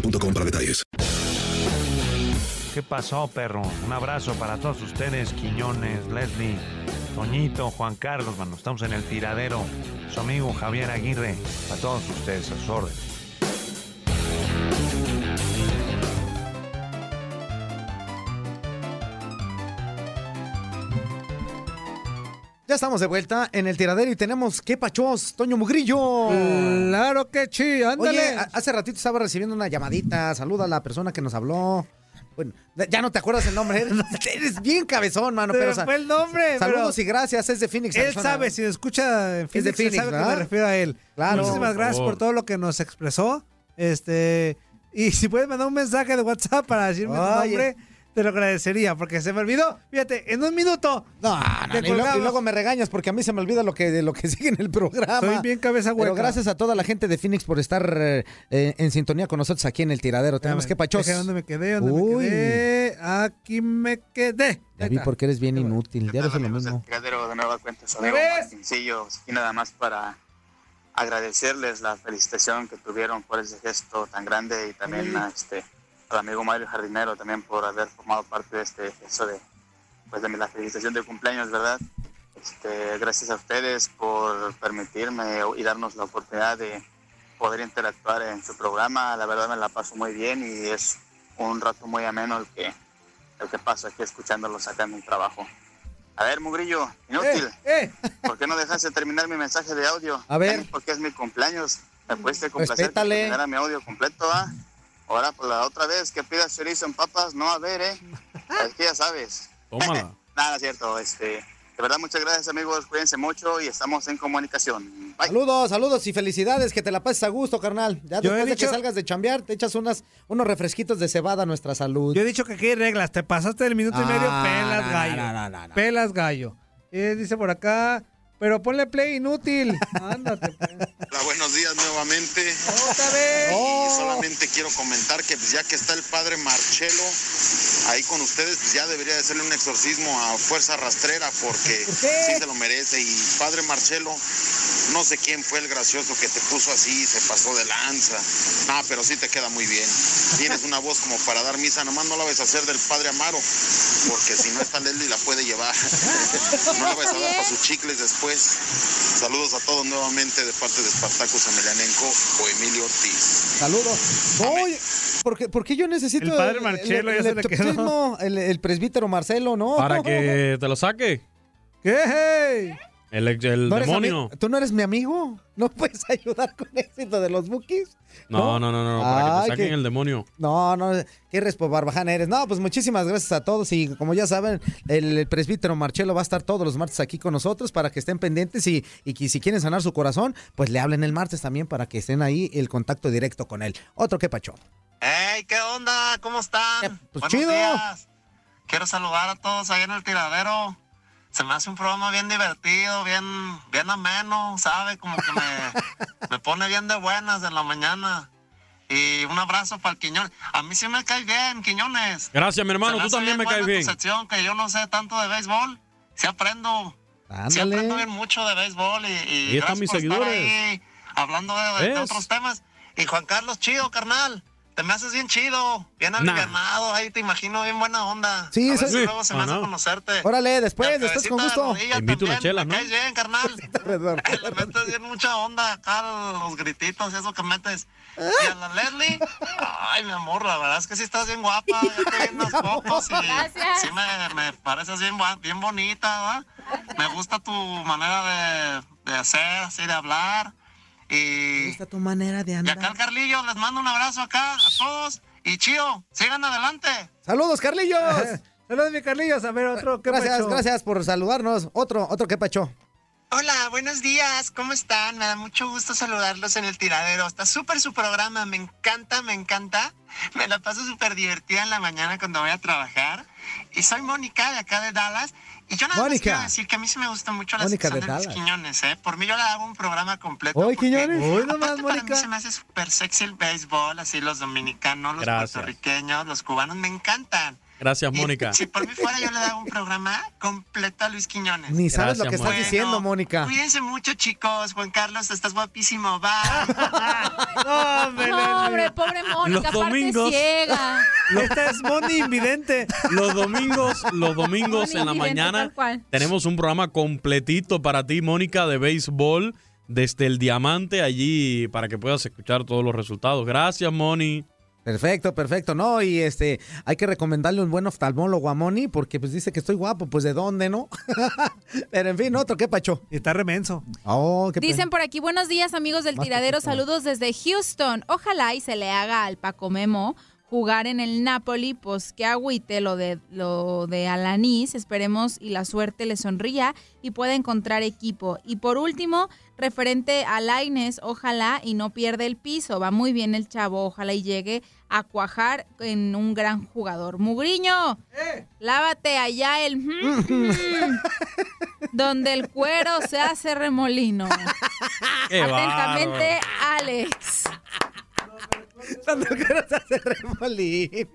para detalles. ¿Qué pasó, perro? Un abrazo para todos ustedes, Quiñones, Leslie, Toñito, Juan Carlos, mano. Estamos en el tiradero. Su amigo Javier Aguirre. A todos ustedes, a sus órdenes. Ya estamos de vuelta en el tiradero y tenemos qué pachos, Toño Mugrillo. Claro que sí, ándale. Oye, hace ratito estaba recibiendo una llamadita. Saluda a la persona que nos habló. Bueno, ya no te acuerdas el nombre. Eres, bien cabezón, mano. Pero, me o sea, fue el nombre, Saludos pero- y gracias. Es de Phoenix. Él sabe, si escucha en Es de Phoenix, él sabe que ¿verdad? me refiero a él. Claro. Muchísimas Por gracias favor. por todo lo que nos expresó. Este, y si puedes mandar un mensaje de WhatsApp para decirme tu nombre, te lo agradecería, porque se me olvidó. Fíjate, en un minuto. No, no, y, luego, y luego me regañas porque a mí se me olvida lo que, de lo que sigue en el programa. Soy bien cabeza Pero hueca. gracias a toda la gente de Phoenix por estar eh, eh, en sintonía con nosotros aquí en el tiradero. Tenemos que pachos. ¿Dónde me quedé? ¿Dónde Uy. me quedé? Aquí me quedé. Ya vi porque eres bien inútil. Ya eres lo mismo. Tiradero de nueva cuenta, ¿Me amigo ves? Martincillo, y nada más para agradecerles la felicitación que tuvieron por ese gesto tan grande y también a este, al amigo Mario Jardinero también por haber formado parte de este gesto de, pues de la felicitación de cumpleaños, ¿verdad? Este, gracias a ustedes por permitirme y darnos la oportunidad de poder interactuar en su programa. La verdad me la paso muy bien y es un rato muy ameno el que, el que paso aquí escuchándolos acá en mi trabajo. A ver, Mugrillo, inútil. ¿Por qué no dejaste terminar mi mensaje de audio? A ver. Porque es mi cumpleaños. Me puedes complacer que terminara mi audio completo, ¿ah? Ahora, por la otra vez que pidas chorizo en papas, no a ver, ¿eh? Es que ya sabes. Tómala. Nada, es cierto. Este, de verdad, muchas gracias, amigos. Cuídense mucho y estamos en comunicación. Bye. Saludos, saludos y felicidades, que te la pases a gusto, carnal. Ya Yo he después de dicho- que salgas de chambear, te echas unas, unos refresquitos de cebada a nuestra salud. Yo he dicho que aquí hay reglas. Te pasaste del minuto y medio, Ah, pelas no, gallo. Pelas gallo. Eh, dice por acá, pero ponle play inútil. Ándate. pues. Días nuevamente. Otra vez. Y solamente quiero comentar que pues, ya que está el padre Marcelo ahí con ustedes, pues ya debería de hacerle un exorcismo a fuerza rastrera porque sí se lo merece. Y padre Marcelo, no sé quién fue el gracioso que te puso así, se pasó de lanza. Ah, pero sí te queda muy bien. Tienes una voz como para dar misa, nomás no la vas a hacer del padre Amaro, porque si no está Leslie la puede llevar. No la vas a dar para sus chicles después. Saludos a todos nuevamente de parte de Spartacus Emelianenko o Emilio Ortiz. Saludos. Oye, ¿por qué, por qué yo necesito El padre Marcelo ya se le quedó. exorcismo? el, el presbítero Marcelo, ¿no? Para que te lo saque. ¿Qué? El, el ¿No demonio. ¿Tú no eres mi amigo? ¿No puedes ayudar con éxito de los bookies? No, no, no, no, para que te saquen el demonio. No, no, qué respobarbaján eres. No, pues muchísimas gracias a todos y como ya saben, el, el presbítero Marcelo va a estar todos los martes aquí con nosotros para que estén pendientes y, y que si quieren sanar su corazón, pues le hablen el martes también para que estén ahí el contacto directo con él. Otro que pacho. ¡Hey! ¿Qué onda? ¿Cómo están? pues Buenos chido. días. Quiero saludar a todos ahí en el tiradero. Se me hace un programa bien divertido, bien, bien ameno, ¿sabe? Como que me, me pone bien de buenas en la mañana. Y un abrazo para el Quiñones. A mí sí me cae bien, Quiñones. Gracias, mi hermano. Tú también me caes tu bien. sección, que yo no sé tanto de béisbol. Sí aprendo. Sí Ándale. aprendo bien mucho de béisbol y, y Ahí están mis por estar seguidores. ahí hablando de, de otros temas. Y Juan Carlos, chido, carnal. Te me haces bien chido, bien Nah. alivianado, ahí te imagino bien buena onda. Sí, a ver eso- si luego se me Ah, hace no. conocerte. Órale, después, después con gusto. Rodilla Te invito una también, chela, ¿no? caes bien, carnal. Le metes bien mucha onda acá, los grititos, eso que metes. Y a la Leslie, ay, mi amor, la verdad es que sí estás bien guapa. Ya te vi en las fotos y Gracias. sí me, me pareces bien, bien bonita, ¿verdad? Me gusta tu manera de, de hacer, así de hablar. Y, Esta tu manera de y andar. acá el Carlillo, les mando un abrazo acá a todos. Y chido, sigan adelante. Saludos, Carlillos. Saludos, mi Carlillos. A ver, otro que Gracias, gracias por saludarnos. Otro, otro que pacho. Hola, buenos días, ¿cómo están? Me da mucho gusto saludarlos en el tiradero. Está súper su programa, me encanta, me encanta. Me la paso súper divertida en la mañana cuando voy a trabajar. Y soy Mónica de acá de Dallas. Y yo nada más Mónica. quiero decir que a mí sí me gusta mucho la Mónica sección de de. Quiñones, ¿eh? Por mí yo le hago un programa completo. Hoy, porque Quiñones. Hoy aparte nomás, para mí Mónica. se me hace súper sexy el béisbol, así los dominicanos, los Gracias. puertorriqueños, los cubanos, me encantan. Gracias, Mónica. Si por mí fuera, yo le daba un programa completo a Luis Quiñones. Ni sabes lo que Gracias, estás Mónica. diciendo, Mónica. Cuídense mucho, chicos. Juan Carlos, estás guapísimo. Bye. No, Leslie. pobre Mónica, Los domingos. ciega. Esta es Moni Invidente. Los domingos, los domingos Moni en la mañana tenemos un programa completito para ti, Mónica, de béisbol desde el diamante allí para que puedas escuchar todos los resultados. Gracias, Moni. Perfecto, perfecto. No, y este, hay que recomendarle un buen oftalmólogo a Moni porque pues dice que estoy guapo, pues de dónde, ¿no? Pero en fin, otro, ¿qué pacho? Y está remenso. Oh, qué Dicen por aquí, buenos días amigos del Más tiradero, saludos desde Houston. Ojalá y se le haga al Paco Memo jugar en el Napoli, pues que agüite lo de lo de Alanis, esperemos y la suerte le sonría y pueda encontrar equipo. Y por último, referente a Laines, ojalá y no pierda el piso, va muy bien el chavo, ojalá y llegue a cuajar en un gran jugador. Mugriño, lávate allá el donde el cuero se hace remolino. Qué Atentamente, Alex. Hace remolino.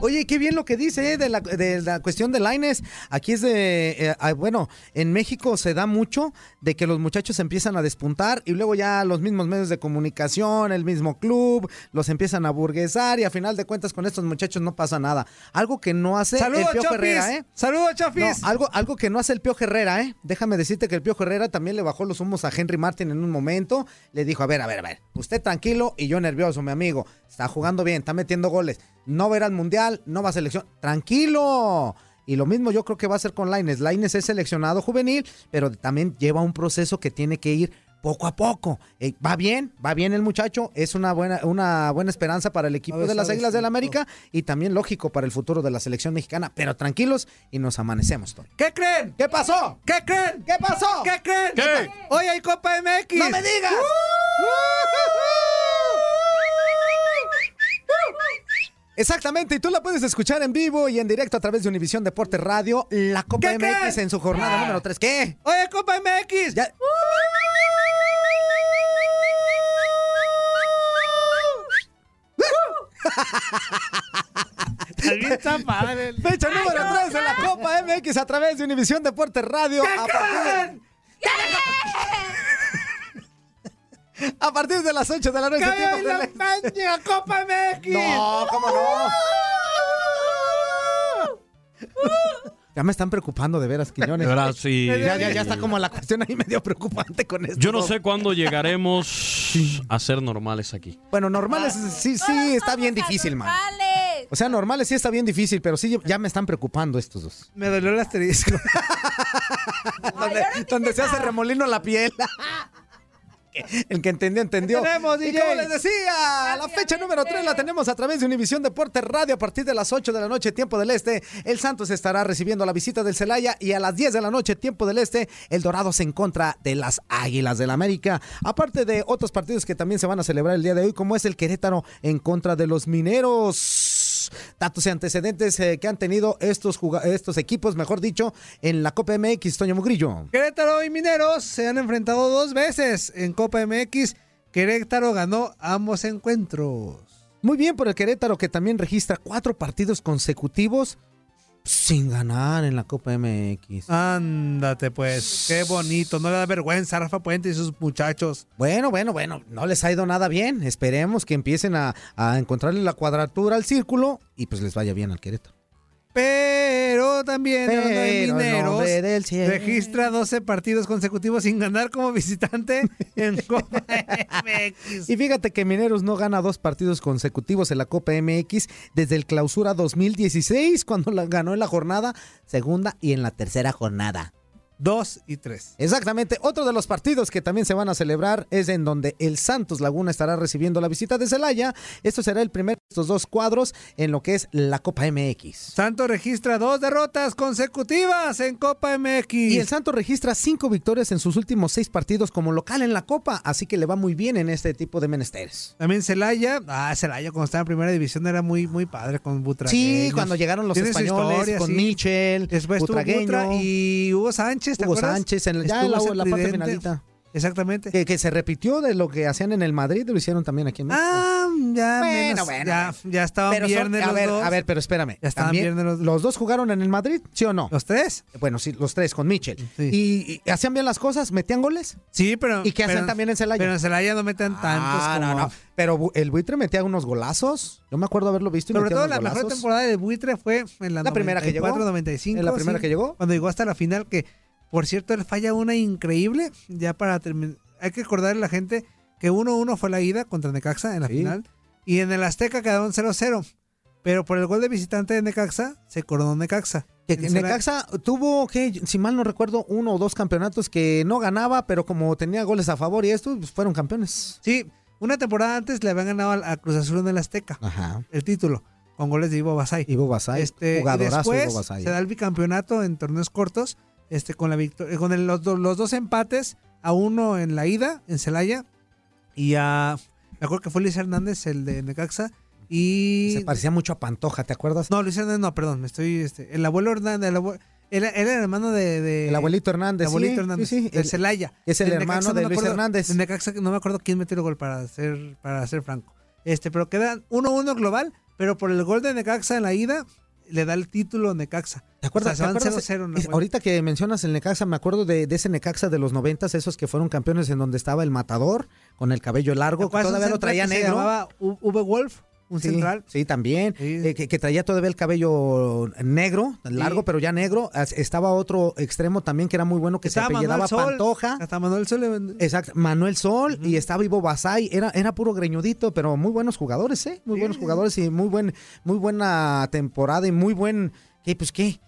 Oye, qué bien lo que dice eh, de, la, de la cuestión de Laines. Aquí es de, eh, bueno, en México se da mucho de que los muchachos empiezan a despuntar y luego ya los mismos medios de comunicación, el mismo club, los empiezan a burguesar y a final de cuentas con estos muchachos no pasa nada. Algo que no hace Saludos, el Chofis. Herrera, ¿eh? Saludos, Chofis. No, algo, algo que no hace el Piojo Herrera, ¿eh? Déjame decirte que el Piojo Herrera también le bajó los humos a Henry Martin en un momento. Le dijo, a ver, a ver, a ver, usted tranquilo y yo nervioso, mi amigo. Está jugando bien, está metiendo goles. No verá al Mundial, no va a selección. Tranquilo. Y lo mismo yo creo que va a hacer con Laines. Laines es seleccionado juvenil, pero también lleva un proceso que tiene que ir poco a poco. Eh, va bien, va bien el muchacho, es una buena, una buena esperanza para el equipo A ver, de las Águilas del sí, América y también lógico para el futuro de la selección mexicana. Pero tranquilos y nos amanecemos, Tony. ¿Qué creen? ¿Qué pasó? ¿Qué creen? ¿Qué pasó? ¿Qué creen? ¿Qué? Hoy hay Copa MX. ¡No me digas! Exactamente, y tú la puedes escuchar en vivo y en directo a través de Univisión Deportes Radio, la Copa ¿Qué MX en su jornada Ah. número 3. ¿Qué? Hay Copa MX. Ya-. Fecha número 3 de la Copa MX a través de Univisión Deportes Radio. ¿Qué A partir, a partir de las 8 de la noche. ¡Que tiempo hay de la la- España, Copa MX! No, ¿cómo no? Ya me están preocupando de veras, Quiñones. De verdad, sí. Ya, ya, ya está como la cuestión ahí medio preocupante con esto. Yo no sé cuándo llegaremos a ser normales aquí. Bueno, normales, sí, sí, está bien difícil, man. O sea, normales sí está bien difícil, pero sí ya me están preocupando estos dos. Me dolió el asterisco. donde donde se hace remolino la piel. El que entendió, entendió. Tenemos, y DJ. como les decía, la fecha número 3 la tenemos a través de Univisión Deporte Radio a partir de las 8 de la noche, tiempo del este. El Santos estará recibiendo la visita del Celaya y a las 10 de la noche, tiempo del este, el Dorados en contra de las Águilas del América. Aparte de otros partidos que también se van a celebrar el día de hoy, como es el Querétaro en contra de los Mineros. Datos y antecedentes eh, que han tenido estos, estos equipos, mejor dicho, en la Copa MX, Toño Mugrillo. Querétaro y Mineros se han enfrentado dos veces en Copa MX. Querétaro ganó ambos encuentros. Muy bien por el Querétaro que también registra cuatro partidos consecutivos sin ganar en la Copa MX. Ándate pues, qué bonito, no le da vergüenza a Rafa Puente y sus muchachos. Bueno, bueno, bueno, no les ha ido nada bien. Esperemos que empiecen a, a encontrarle la cuadratura al círculo y pues les vaya bien al Querétaro. Pero también Pero de Mineros del cielo. registra 12 partidos consecutivos sin ganar como visitante en Copa MX. Y fíjate que Mineros no gana dos partidos consecutivos en la Copa MX desde el clausura 2016, cuando la ganó en la jornada segunda y en la tercera jornada. 2 y 3. Exactamente. Otro de los partidos que también se van a celebrar es en donde el Santos Laguna estará recibiendo la visita de Celaya. Esto será el primero de estos dos cuadros en lo que es la Copa MX. Santos registra dos derrotas consecutivas en Copa MX. Y el Santos registra cinco victorias en sus últimos seis partidos como local en la Copa, así que le va muy bien en este tipo de menesteres. También Celaya, ah, Celaya cuando estaba en primera división era muy, muy padre con Butragueños. Sí, cuando llegaron los españoles historia, con sí. Michel, Después Butragueño, Butra y Hugo Sánchez, ¿te Hugo acuerdas? Sánchez en ya en la, la parte finalita. Exactamente. Que, que se repitió de lo que hacían en el Madrid, lo hicieron también aquí en México. Ah, ya Bueno, menos, bueno, ya, ya estaban Pero son- viernes a los ver, dos. a ver, pero espérame. Ya estaban También, viernes los los dos jugaron en el Madrid, ¿sí o no? ¿Los tres? Bueno, sí, los tres con Michel. Y, y hacían bien las cosas, metían goles. Sí, pero. ¿Y qué hacen pero- también en Celaya? Pero en Celaya no meten tantos Ah, como. no, no. Pero el buitre metía unos golazos. Yo me acuerdo haberlo visto y Sobre todo la mejor golazos. temporada del buitre fue en la, La primera que llegó. 94-95. ¿En la primera que llegó? Cuando llegó hasta la final, que por cierto, él falla una increíble. Ya para terminar. Hay que recordarle a la gente que 1-1 fue la ida contra Necaxa en la Sí. final. Y en el Azteca quedaron 0-0. Pero por el gol de visitante de Necaxa, se coronó Necaxa. Que- Necaxa tuvo, que si mal no recuerdo, uno o dos campeonatos que no ganaba, pero como tenía goles a favor y esto, pues fueron campeones. Sí, una temporada antes le habían ganado a Cruz Azul en el Azteca. Ajá. El título, con goles de Ivo Basay. Ivo Basay, Este, jugadorazo después Ivo Basay. se da el bicampeonato en torneos cortos, este, con la victoria, con el- los, los dos empates, a uno en la ida, en Celaya, y a, me acuerdo que fue Luis Hernández, el de Necaxa, y... Se parecía mucho a Pantoja, ¿te acuerdas? No, Luis Hernández, no, perdón, me estoy, este, el abuelo Hernández, el abue- él, él era el hermano de, de- El abuelito Hernández, el abuelito sí, Hernández, sí, el- Celaya. es el hermano Necaxa, de me Luis acuerdo- Hernández. Necaxa, no me acuerdo quién metió el gol para ser, para ser franco. Este, pero quedan 1-1 global, pero por el gol de Necaxa en la ida, le da el título Necaxa. ¿Te acuerdas? O sea, se ¿te van acuerdas? 0-0 en la Es- vuelta. ahorita que mencionas el Necaxa, me acuerdo de, de ese Necaxa de los noventas, esos que fueron campeones en donde estaba el matador con el cabello largo, que ¿Acuerdas un todavía lo traía que se negro. llamaba U- V Wolf, un sí, central. Sí, también. Eh, que, que traía todavía el cabello negro, largo, pero ya negro. Estaba otro extremo también que era muy bueno, que Estaba se apellidaba Manuel Sol. Pantoja. Hasta Manuel Sol. le- Exacto, Manuel Sol y estaba Ivo Basay, era, era puro greñudito, pero muy buenos jugadores, ¿eh? Muy buenos jugadores y muy buen, muy buena temporada y muy buen, ¿qué? Pues qué,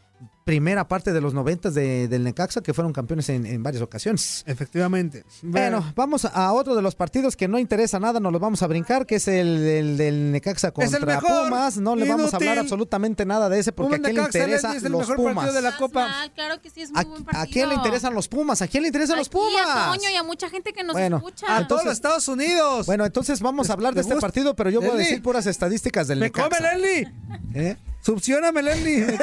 primera parte de los noventas de, del Necaxa que fueron campeones en, en varias ocasiones. Efectivamente. Bueno, vamos a otro de los partidos que no interesa nada, nos los vamos a brincar, que es el, del- del Necaxa contra mejor, Pumas. No le vamos a hablar absolutamente nada de ese porque Pumas a quién le interesa Leslie, es el los mejor Pumas. de la Copa. Mal, claro que sí, es muy ¿A, buen a partido. quién le interesan los Pumas? ¿A quién le interesan los Aquí, a Pumas? Toño y a mucha gente que nos Bueno, escucha. A todos los Estados Unidos. Bueno, entonces vamos a hablar de ¿Te este gusta? partido, pero yo voy a decir puras estadísticas del ¡Me Necaxa. come, Leslie! ¿Eh? ¡Succioname, Leslie!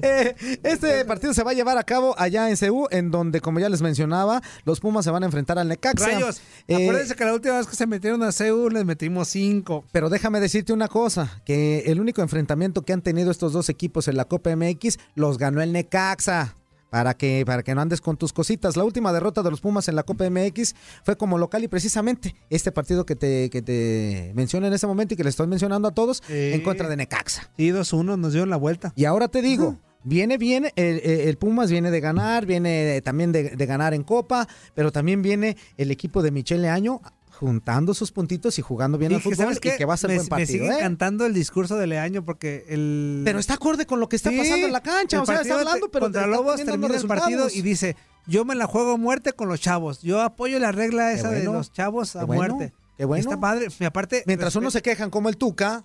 Eh, este partido se va a llevar a cabo allá en Ceú, en donde, como ya les mencionaba, los Pumas se van a enfrentar al Necaxa. Rayos. Eh, Acuérdense que la última vez que se metieron a CEU les metimos cinco. Pero déjame decirte una cosa, que el único enfrentamiento que han tenido estos dos equipos en la Copa MX los ganó el Necaxa. Para que, para que no andes con tus cositas. La última derrota de los Pumas en la Copa MX fue como local y precisamente este partido que te, que te menciono en ese momento y que le estoy mencionando a todos en contra de Necaxa. Sí, 2-1, nos dieron la vuelta. Y ahora te digo, viene bien, el, el Pumas viene de ganar, viene también de, de ganar en Copa, pero también viene el equipo de Michele Año juntando sus puntitos y jugando bien Y al fútbol ¿sabes y que va a ser me, buen me partido. sigue ¿eh? encantando el discurso de Leaño porque el... Pero está acorde con lo que está Sí, pasando en la cancha. O sea, está hablando, pero contra Lobos termina el partido y dice, yo me la juego a muerte con los chavos. Yo apoyo la regla esa de los chavos a bueno, muerte. qué bueno. Está padre. Y aparte, Mientras respe- unos se quejan como el Tuca,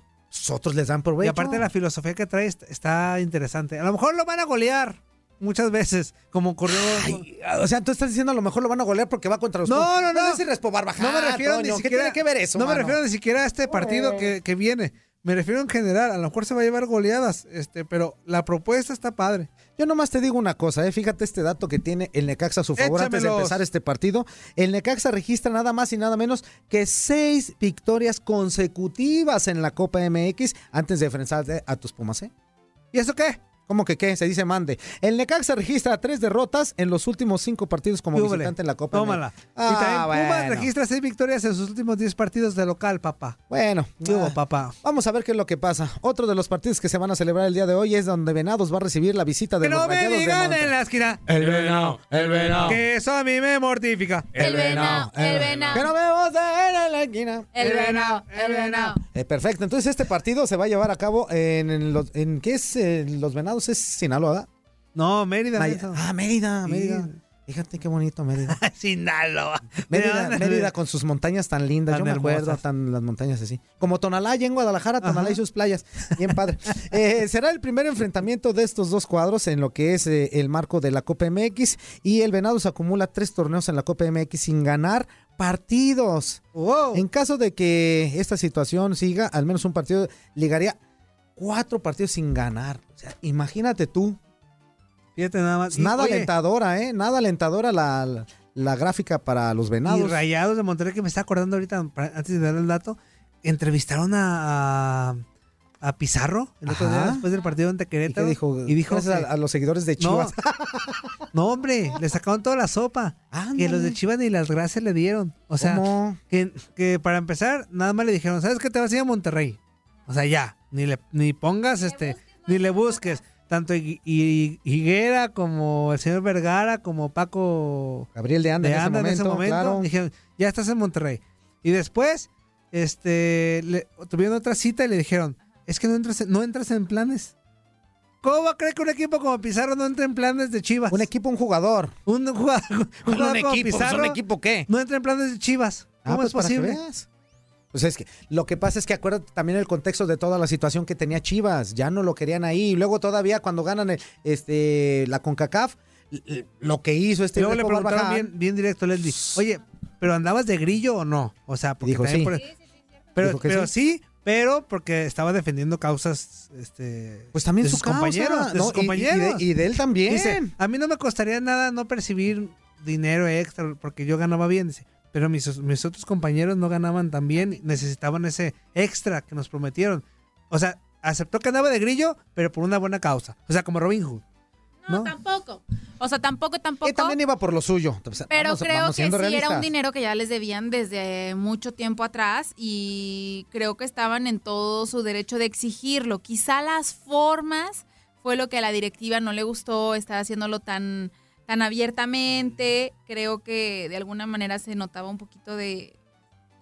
otros les dan provecho. Y aparte la filosofía que trae est- está interesante. A lo mejor lo van a golear muchas veces, como ocurrió... O sea, tú estás diciendo a lo mejor lo van a golear porque va contra los No, Pumas. no, no. es Barbaján, No me refiero ni Toño, ¿Qué siquiera... tiene que ver eso, No me refiero ni siquiera a este partido que, que viene. Me refiero en general. A lo mejor se va a llevar goleadas, este, pero la propuesta está padre. Yo nomás te digo una cosa, ¿eh? fíjate este dato que tiene el Necaxa a su favor antes de empezar este partido. El Necaxa registra nada más y nada menos que seis victorias consecutivas en la Copa MX antes de enfrentarse a tus Pumas. ¿eh? ¿Y eso qué? ¿Cómo que qué? Se dice mande. El Necaxa registra tres derrotas en los últimos cinco partidos como visitante en la Copa Tómala. MX. y también Ah, Pumas bueno. registra seis victorias en sus últimos 10 partidos de local, papá. Bueno, ¿Qué hubo, ah, papá? Vamos a ver qué es lo que pasa. Otro de los partidos que se van a celebrar el día de hoy es donde Venados va a recibir la visita de Que los no me Rayados de digan Monterrey. en la esquina. El venado, el venado. Que eso a mí me mortifica. El venado, el venado. Que no vemos de él en la esquina. El venado, el venado. Eh, perfecto. Entonces este partido se va a llevar a cabo en, en los, en ¿qué es? Eh, los Venados es Sinaloa. No, Mérida. Ah, Mérida, Sí. Mérida. Fíjate qué bonito Mérida. Sinaloa. Mérida. Mérida con sus montañas tan lindas. Tan Yo me acuerdo tan las montañas así. Como Tonalá, allá en Guadalajara, Tonalá y sus playas. Bien padre. Eh, será el primer enfrentamiento de estos dos cuadros en lo que es eh, el marco de la Copa MX. Y el Venados acumula tres torneos en la Copa MX sin ganar partidos. En caso de que esta situación siga, al menos un partido ligaría cuatro partidos sin ganar. O sea, imagínate tú. Fíjate nada más. Y, Nada oye, alentadora, ¿eh? Nada alentadora la, la- la gráfica para los Y venados. Rayados de Monterrey, que me está acordando ahorita, antes de dar el dato, entrevistaron a, a, Pizarro el otro Ajá. día después del partido ante ¿Y Querétaro. qué dijo? Y dijo que- a, a los seguidores de No, Chivas. no, hombre, le sacaron toda la sopa. Que los de Chivas ni las gracias le dieron. O sea, que, que para empezar, nada más le dijeron, ¿sabes qué te vas a ir a Monterrey? O sea, ya, ni le ni pongas este, ni le busques. Tanto Hi- Hi- Higuera como el señor Vergara, como Paco Gabriel de Anda en ese en ese momento, claro. dijeron, ya estás en Monterrey. Y después, este, le- tuvieron otra cita y le dijeron, es que no entras, en- no entras en planes. ¿Cómo va a creer que un equipo como Pizarro no entra en planes de Chivas? Un equipo, un jugador. Un jugador, un jugador un como equipo, Pizarro ¿un equipo qué? No entra en planes de Chivas. Ah, ¿Cómo pues es para que posible? veas. Pues es que lo que pasa es que acuérdate también el contexto de toda la situación que tenía Chivas. Ya no lo querían ahí. Y luego todavía cuando ganan el- este, la CONCACAF, lo que hizo este Y luego le preguntaron Barbaján- bien, bien directo, Leslie, oye, ¿pero andabas de grillo o no? O sea, porque Dijo también sí. por- Pero, Dijo que pero sí. sí. pero porque estaba defendiendo causas, este, Pues también de su sus causa, compañeros, de ¿no? sus Y- y de- compañeros. y de él también. Dice, a mí no me costaría nada no percibir dinero extra porque yo ganaba bien, dice, pero mis, mis otros compañeros no ganaban tan bien, necesitaban ese extra que nos prometieron. O sea, aceptó que andaba de grillo, pero por una buena causa. O sea, como Robin Hood. No, tampoco. O sea, tampoco, tampoco. Y también iba por lo suyo. Pero vamos- creo vamos que sí era un dinero que ya les debían desde mucho tiempo atrás y creo que estaban en todo su derecho de exigirlo. Quizá las formas fue lo que a la directiva no le gustó, estar haciéndolo tan, tan abiertamente. Creo que de alguna manera se notaba un poquito de...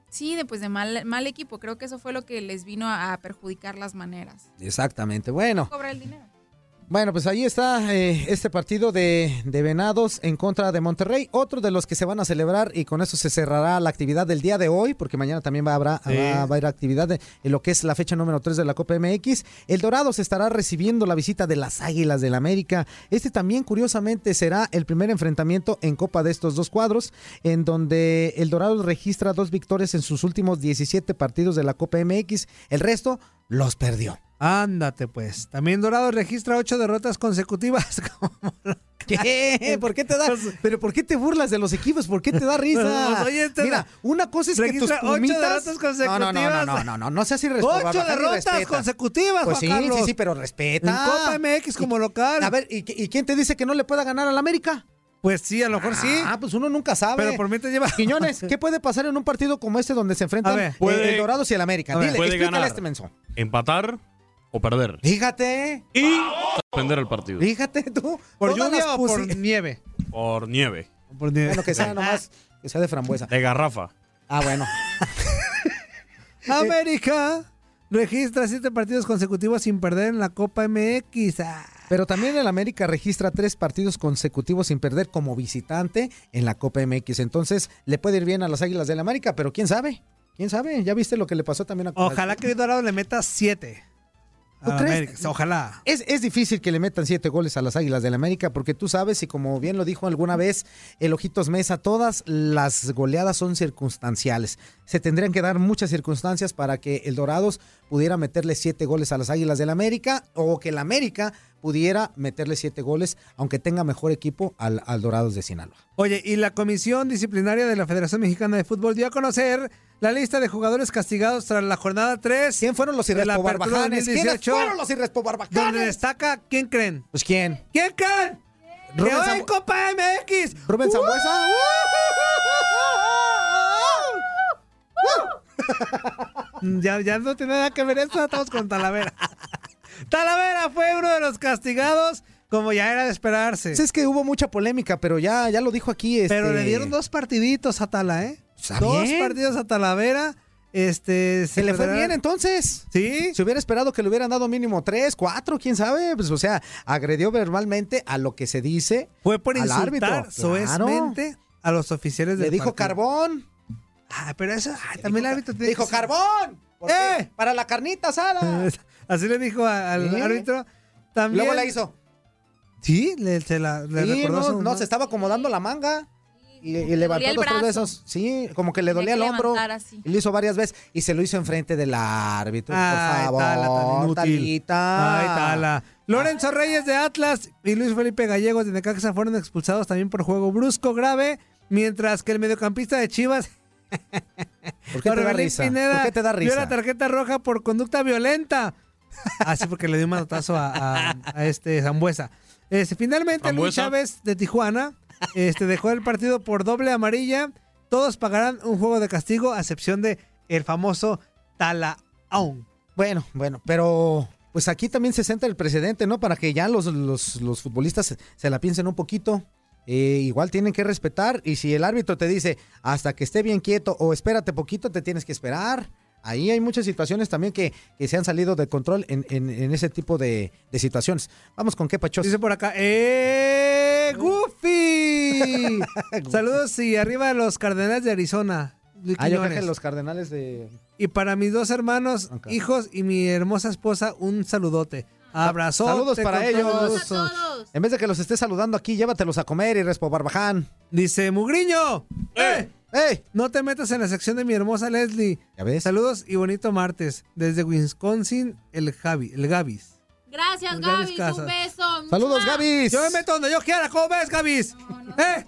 Sí, de, pues de mal, mal equipo. Creo que eso fue lo que les vino a, a perjudicar las maneras. Exactamente. Bueno. Cobrar el dinero. Bueno, pues ahí está eh, este partido de, de Venados en contra de Monterrey. Otro de los que se van a celebrar y con eso se cerrará la actividad del día de hoy, porque mañana también va, habrá, Sí. va, va a haber actividad de- en lo que es la fecha número 3 de la Copa MX. El Dorado se estará recibiendo la visita de las Águilas del América. Este también, curiosamente, será el primer enfrentamiento en Copa de estos dos cuadros, en donde el Dorado registra dos victorias en sus últimos 17 partidos de la Copa MX. El resto los perdió. Ándate pues. También Dorado registra ocho derrotas consecutivas. ¿Qué? ¿Por qué te da? ¿Pero por qué te burlas de los equipos? ¿Por qué te da risa? Pues, oye, te Mira, una cosa es que tus ocho pumitas... derrotas No, no, no, no, consecutivas. no, no, no, no seas irresponsable. Ocho derrotas consecutivas, Pues Juan sí, Carlos. sí, sí, pero respeta. En Copa MX como local. A ver, ¿y, quién te dice que no le pueda ganar al América? Pues sí, a lo mejor sí. Ah, pues uno nunca sabe. Pero por mí te lleva. Quiñones, ¿qué puede pasar en un partido como este donde se enfrentan A ver. eh, Puede- el Dorados y el América? Ver. Dile, Puede explícale ganar. a este menso. Empatar o perder. Fíjate, Y suspender el partido. fíjate tú. ¿Por Todas lluvia las o por pusi- nieve? Por nieve. Por nieve. Bueno, que sea nomás, que sea de frambuesa. De garrafa. Ah, bueno. América registra siete partidos consecutivos sin perder en la Copa MX. Ah. Pero también el América registra tres partidos consecutivos sin perder como visitante en la Copa MX. Entonces le puede ir bien a las Águilas del América, pero quién sabe. ¿Quién sabe? ¿Ya viste lo que le pasó también a Ojalá que Dorado le meta siete. ¿Tú a crees? América. Ojalá. Es, es difícil que le metan siete goles a las Águilas del América porque tú sabes, y como bien lo dijo alguna vez el Ojitos Mesa, todas las goleadas son circunstanciales. Se tendrían que dar muchas circunstancias para que el Dorados pudiera meterle siete goles a las Águilas del América o que el América pudiera meterle siete goles, aunque tenga mejor equipo al, al Dorados de Sinaloa. Oye, y la Comisión Disciplinaria de la Federación Mexicana de Fútbol dio a conocer la lista de jugadores castigados tras la jornada 3. ¿Quién fueron los de la Irrespo Apertura Barbajanes? ¿Quiénes 2018, fueron los Irrespo Barbajanes? Donde destaca, ¿quién creen? Pues quién? ¿Quién creen? Rubén ¡Que va Zambu- en Copa MX! Rubén Zambuesa. Ya, ya no tiene nada que ver esto, estamos con Talavera. Talavera fue uno de los castigados, como ya era de esperarse. Pues es que hubo mucha polémica, pero ya, ya lo dijo aquí. Pero este- le dieron dos partiditos a Tala, ¿eh? Está dos bien. partidos a Talavera. Este, Se le fue bien entonces. Sí. Se hubiera esperado que le hubieran dado mínimo tres, cuatro, quién sabe. Pues, o sea, agredió verbalmente a lo que se dice. Fue por al insultar árbitro. soezmente a los oficiales del Le dijo partido. carbón. Ah, pero eso, ay, también el árbitro tiene Dijo que- carbón. ¿Por qué? Para la carnita asada. Así le dijo a- al árbitro. También. Luego la hizo. Sí, le, se la, le Sí, recordó no, su no, se estaba acomodando la manga. Y, y levantó dos, tres besos. Sí, como que le dolía el hombro. Y lo hizo varias veces. Y se lo hizo enfrente del árbitro. Ay, por favor, Tala, tan inútil. Ay, Tala. Lorenzo Reyes de Atlas y Luis Felipe Gallegos de Necaxa fueron expulsados también por juego brusco grave, mientras que el mediocampista de Chivas, ¿Por qué te da risa? Pineda, ¿Por qué te da vio la risa? tarjeta roja por conducta violenta. Así porque le dio un manotazo a, a- a este Zambuesa. Este, finalmente, Luis. Chávez de Tijuana este, dejó el partido por doble amarilla. Todos pagarán un juego de castigo, a excepción de el famoso Talaón. Bueno, bueno, pero pues aquí también se centra el precedente, ¿no? Para que ya los, los, los futbolistas se, se la piensen un poquito. Eh, igual tienen que respetar y si el árbitro te dice hasta que esté bien quieto o espérate poquito, te tienes que esperar. Ahí hay muchas situaciones también que, que se han salido de control en, en- en ese tipo de, de situaciones. Vamos con qué pachos. Dice por acá, ¡eh! ¡Goofy! Saludos y arriba los Cardenales de Arizona. Ah, yo creo Quiñones. que los cardenales de... Y para mis dos hermanos, hijos y mi hermosa esposa, un saludote. Abrazo. Saludos para ellos. En vez de que los esté saludando aquí, llévatelos a comer y respo barbaján. Dice Mugriño. ¡Eh! ¡Eh! No te metas en la sección de mi hermosa Leslie. ¿Ya ves? Saludos y bonito martes. Desde Wisconsin, el Javi, el Gavis. Gracias, Los Gavis. Un beso. Saludos, ¡Mua! Gavis. Yo me meto donde yo quiera, ¿cómo ves, Gavis? ¿Eh?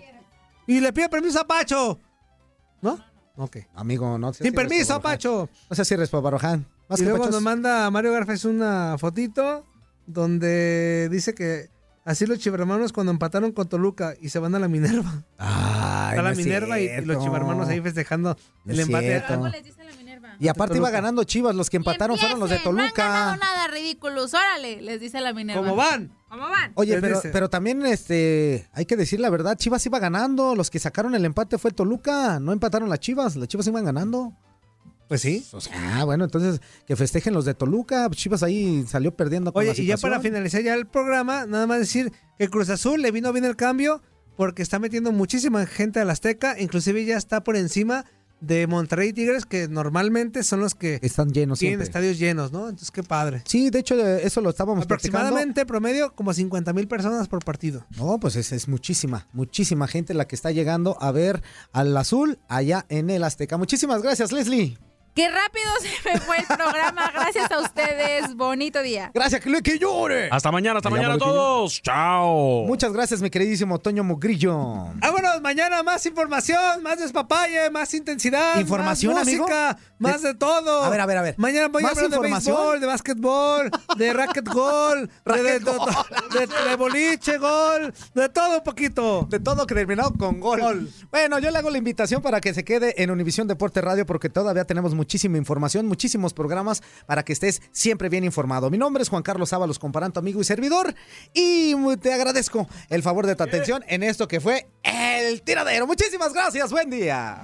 Y le pido permiso a Pacho. ¿No? Ok. Amigo, no Sin permiso, Pacho. No seas irrespo, barbaján. Más Y que luego pachos. nos manda a Mario Garfes una fotito donde dice que así los chivermanos cuando empataron con Toluca y se van a la Minerva. Ay, no la Minerva y, y los chivermanos ahí festejando No el empate. cierto. ¿Cómo les dice la Minerva? Y aparte iba Toluca. ganando Chivas, los que empataron fueron los de Empiecen, No han Toluca. ganado nada, ridículos. Órale, les dice la Minerva. ¿Cómo van? ¿Cómo van? Oye, pero, pero también este hay que decir la verdad, Chivas iba ganando, los que sacaron el empate fue Toluca, no empataron las Chivas, las Chivas iban ganando. Pues sí. O sea, bueno, entonces que festejen los de Toluca, Chivas ahí salió perdiendo con Oye, la y ya para finalizar ya el programa, nada más decir que Cruz Azul le vino bien el cambio porque está metiendo muchísima gente al Azteca, inclusive ya está por encima de Monterrey Tigres, que normalmente son los que están llenos tienen siempre. estadios llenos, ¿no? Entonces, qué padre. Sí, de hecho eso lo estábamos platicando. Aproximadamente promedio como 50 mil personas por partido. No, pues es, es muchísima, muchísima gente la que está llegando a ver al azul allá en el Azteca. Muchísimas gracias, Leslie. Qué rápido se me fue el programa. Gracias a ustedes. Bonito día. Gracias, que, que llore. Hasta mañana, hasta Me mañana a todos. Chao. Muchas gracias, mi queridísimo Toño Mugrillo. Vámonos, mañana más información, más despapalle, más intensidad. ¿Información, más amigo? música, más de todo. A ver, a ver, a ver. Mañana voy a ¿Más hablar de información? béisbol, de básquetbol, de racket gol, de, de, de- de- de boliche gol, de todo un poquito. De todo que terminado con gol. Bueno, yo le hago la invitación para que se quede en Univisión Deporte Radio porque todavía tenemos muchísima información, muchísimos programas para que estés siempre bien informado. Mi nombre es Juan Carlos Ábalos, comparando amigo y servidor, y te agradezco el favor de tu atención en esto que fue El Tiradero. Muchísimas gracias, buen día.